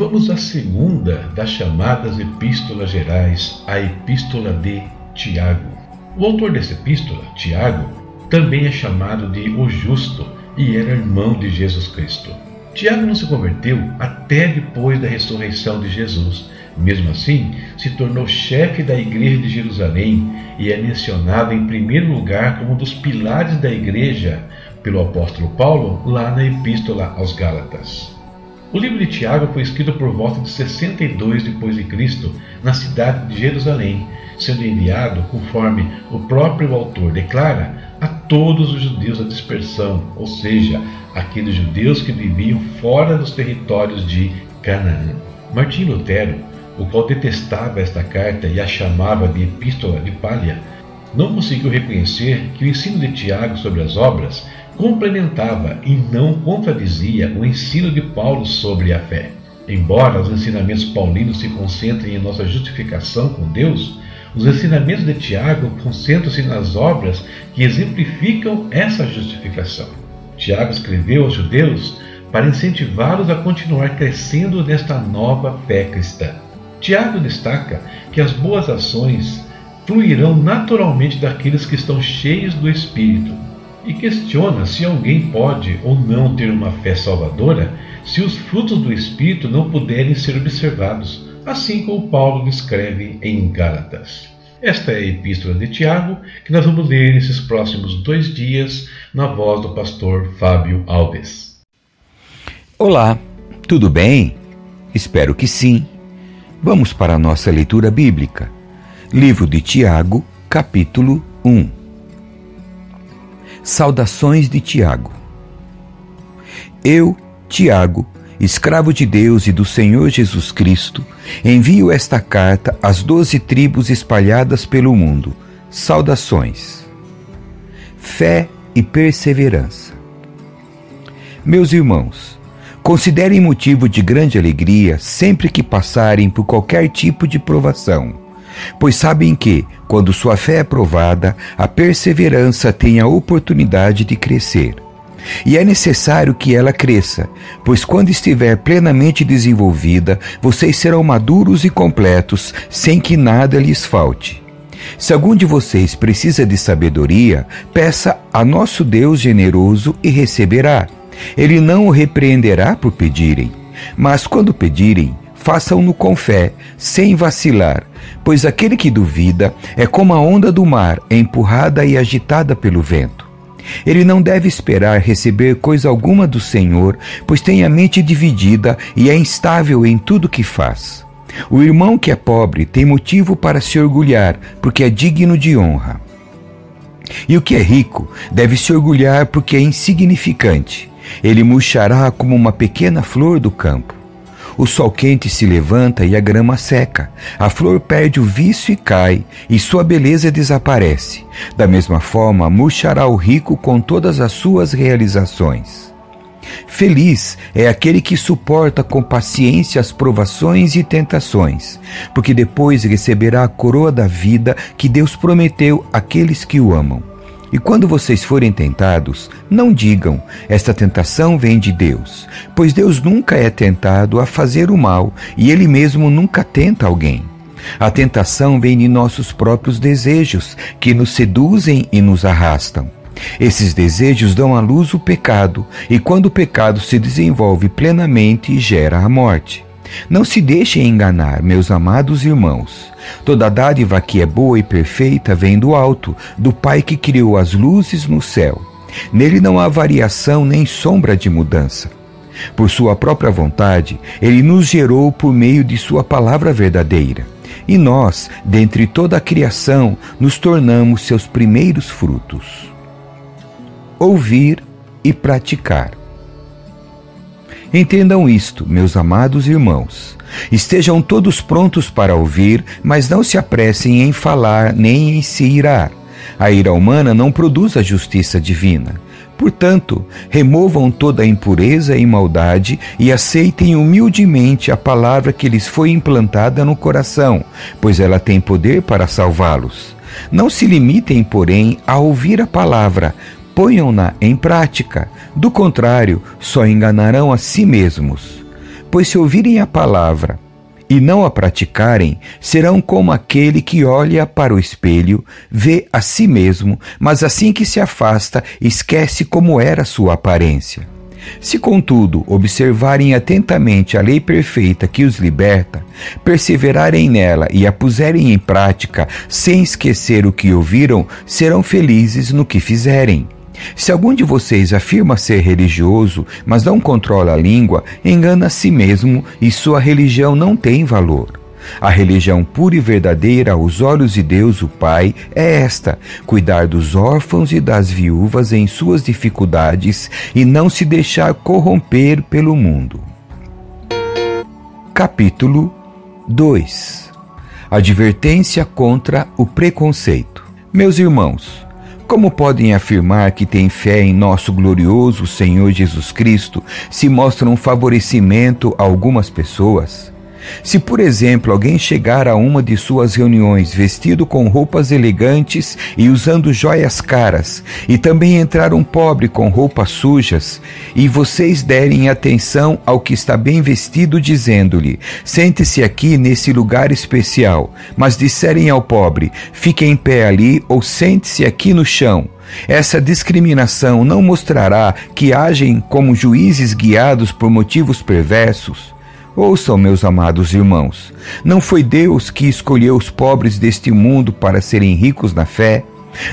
vamos à segunda das chamadas epístolas gerais, a Epístola de Tiago. O autor dessa epístola, Tiago, também é chamado de o Justo e era irmão de Jesus Cristo. Tiago não se converteu até depois da ressurreição de Jesus. Mesmo assim, se tornou chefe da igreja de Jerusalém e é mencionado em primeiro lugar como um dos pilares da igreja pelo apóstolo Paulo lá na Epístola aos Gálatas. O livro de Tiago foi escrito por volta de 62 depois de Cristo, na cidade de Jerusalém, sendo enviado, conforme o próprio autor declara, a todos os judeus da dispersão, ou seja, aqueles judeus que viviam fora dos territórios de Canaã. Martim Lutero, o qual detestava esta carta e a chamava de Epístola de Palha, não conseguiu reconhecer que o ensino de Tiago sobre as obras complementava e não contradizia o ensino de Paulo sobre a fé. Embora os ensinamentos paulinos se concentrem em nossa justificação com Deus, os ensinamentos de Tiago concentram-se nas obras que exemplificam essa justificação. Tiago escreveu aos judeus para incentivá-los a continuar crescendo nesta nova fé cristã. Tiago destaca que as boas ações fluirão naturalmente daqueles que estão cheios do Espírito e questiona se alguém pode ou não ter uma fé salvadora se os frutos do Espírito não puderem ser observados, assim como Paulo descreve em Gálatas. Esta é a epístola de Tiago, que nós vamos ler nesses próximos dois dias, na voz do pastor Fábio Alves. Olá, tudo bem? Espero que sim. Vamos para a nossa leitura bíblica. Livro de Tiago, capítulo 1. Saudações de Tiago. Eu, Tiago, escravo de Deus e do Senhor Jesus Cristo, envio esta carta às doze tribos espalhadas pelo mundo. Saudações. Fé e perseverança. Meus irmãos, considerem motivo de grande alegria sempre que passarem por qualquer tipo de provação pois sabem que, quando sua fé é provada, a perseverança tem a oportunidade de crescer. E é necessário que ela cresça, pois quando estiver plenamente desenvolvida, vocês serão maduros e completos, sem que nada lhes falte. Se algum de vocês precisa de sabedoria, peça a nosso Deus generoso e receberá. Ele não o repreenderá por pedirem, mas quando pedirem, façam-no com fé, sem vacilar, pois aquele que duvida é como a onda do mar, empurrada e agitada pelo vento. Ele não deve esperar receber coisa alguma do Senhor, pois tem a mente dividida e é instável em tudo que faz. O irmão que é pobre tem motivo para se orgulhar, porque é digno de honra. E o que é rico deve se orgulhar porque é insignificante. Ele murchará como uma pequena flor do campo. O sol quente se levanta e a grama seca. A flor perde o vício e cai, e sua beleza desaparece. Da mesma forma, murchará o rico com todas as suas realizações. Feliz é aquele que suporta com paciência as provações e tentações, porque depois receberá a coroa da vida que Deus prometeu àqueles que o amam. E quando vocês forem tentados, não digam: esta tentação vem de Deus, pois Deus nunca é tentado a fazer o mal e Ele mesmo nunca tenta alguém. A tentação vem de nossos próprios desejos, que nos seduzem e nos arrastam. Esses desejos dão à luz o pecado, e quando o pecado se desenvolve plenamente, gera a morte. Não se deixem enganar, meus amados irmãos. Toda dádiva que é boa e perfeita vem do alto, do Pai que criou as luzes no céu. Nele não há variação nem sombra de mudança. Por sua própria vontade, ele nos gerou por meio de sua palavra verdadeira. E nós, dentre toda a criação, nos tornamos seus primeiros frutos. Ouvir e praticar. Entendam isto, meus amados irmãos. Estejam todos prontos para ouvir, mas não se apressem em falar nem em se irar. A ira humana não produz a justiça divina. Portanto, removam toda a impureza e maldade e aceitem humildemente a palavra que lhes foi implantada no coração, pois ela tem poder para salvá-los. Não se limitem, porém, a ouvir a palavra, ponham-na em prática. Do contrário, só enganarão a si mesmos. Pois se ouvirem a palavra e não a praticarem, serão como aquele que olha para o espelho, vê a si mesmo, mas assim que se afasta, esquece como era sua aparência. Se, contudo, observarem atentamente a lei perfeita que os liberta, perseverarem nela e a puserem em prática, sem esquecer o que ouviram, serão felizes no que fizerem. Se algum de vocês afirma ser religioso, mas não controla a língua, engana a si mesmo e sua religião não tem valor. A religião pura e verdadeira aos olhos de Deus, o Pai, é esta: cuidar dos órfãos e das viúvas em suas dificuldades e não se deixar corromper pelo mundo. Capítulo 2 Advertência contra o preconceito. Meus irmãos, como podem afirmar que têm fé em nosso glorioso Senhor Jesus Cristo se mostram favorecimento a algumas pessoas? Se, por exemplo, alguém chegar a uma de suas reuniões vestido com roupas elegantes e usando joias caras, e também entrar um pobre com roupas sujas, e vocês derem atenção ao que está bem vestido, dizendo-lhe: sente-se aqui nesse lugar especial, mas disserem ao pobre: fique em pé ali ou sente-se aqui no chão. Essa discriminação não mostrará que agem como juízes guiados por motivos perversos? Ouçam, meus amados irmãos, não foi Deus que escolheu os pobres deste mundo para serem ricos na fé?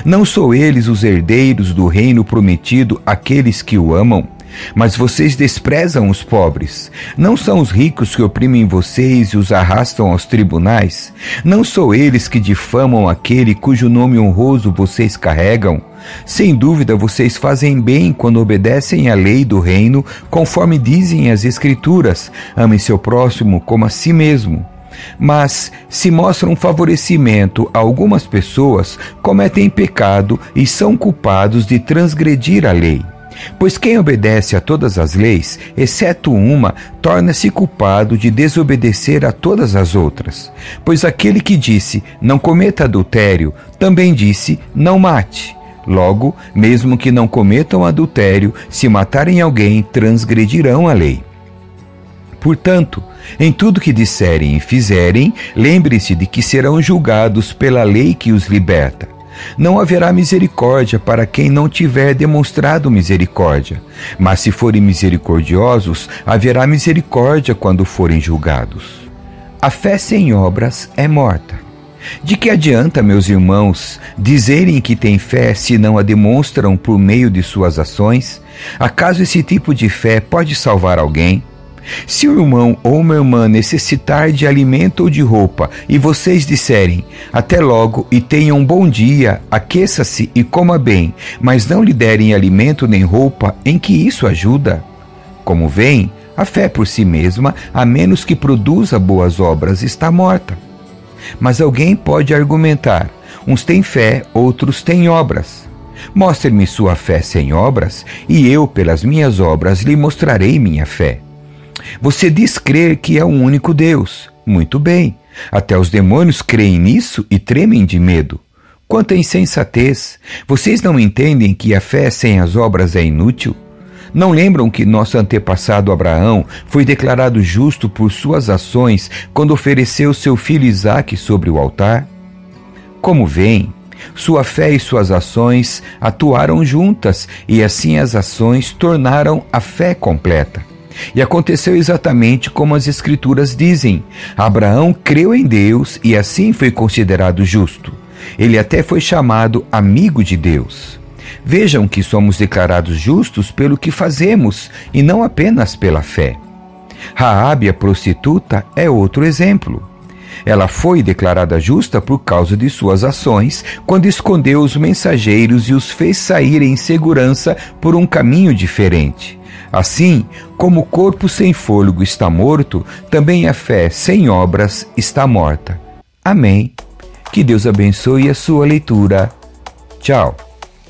Não são eles os herdeiros do reino prometido, aqueles que o amam? Mas vocês desprezam os pobres. Não são os ricos que oprimem vocês e os arrastam aos tribunais? Não são eles que difamam aquele cujo nome honroso vocês carregam? Sem dúvida, vocês fazem bem quando obedecem à lei do reino, conforme dizem as Escrituras: ame seu próximo como a si mesmo. Mas, se mostram favorecimento a algumas pessoas, cometem pecado e são culpados de transgredir a lei. Pois quem obedece a todas as leis, exceto uma, torna-se culpado de desobedecer a todas as outras. Pois aquele que disse, não cometa adultério, também disse, não mate. Logo, mesmo que não cometam adultério, se matarem alguém, transgredirão a lei. Portanto, em tudo que disserem e fizerem, lembre-se de que serão julgados pela lei que os liberta. Não haverá misericórdia para quem não tiver demonstrado misericórdia, mas se forem misericordiosos, haverá misericórdia quando forem julgados. A fé sem obras é morta. De que adianta, meus irmãos, dizerem que têm fé se não a demonstram por meio de suas ações? Acaso esse tipo de fé pode salvar alguém? Se o irmão ou uma irmã necessitar de alimento ou de roupa e vocês disserem, até logo e tenha um bom dia, aqueça-se e coma bem, mas não lhe derem alimento nem roupa, em que isso ajuda? Como vem, a fé por si mesma, a menos que produza boas obras, está morta. Mas alguém pode argumentar: uns têm fé, outros têm obras. Mostre-me sua fé sem obras, e eu, pelas minhas obras, lhe mostrarei minha fé. Você diz crer que é o um único Deus. Muito bem. Até os demônios creem nisso e tremem de medo. Quanta insensatez! Vocês não entendem que a fé sem as obras é inútil? Não lembram que nosso antepassado Abraão foi declarado justo por suas ações quando ofereceu seu filho Isaque sobre o altar? Como vem, sua fé e suas ações atuaram juntas e assim as ações tornaram a fé completa. E aconteceu exatamente como as Escrituras dizem: Abraão creu em Deus e assim foi considerado justo. Ele até foi chamado amigo de Deus. Vejam que somos declarados justos pelo que fazemos e não apenas pela fé. Raabe, a prostituta, é outro exemplo. Ela foi declarada justa por causa de suas ações, quando escondeu os mensageiros e os fez sair em segurança por um caminho diferente. Assim, como o corpo sem fôlego está morto, também a fé sem obras está morta. Amém. Que Deus abençoe a sua leitura. Tchau.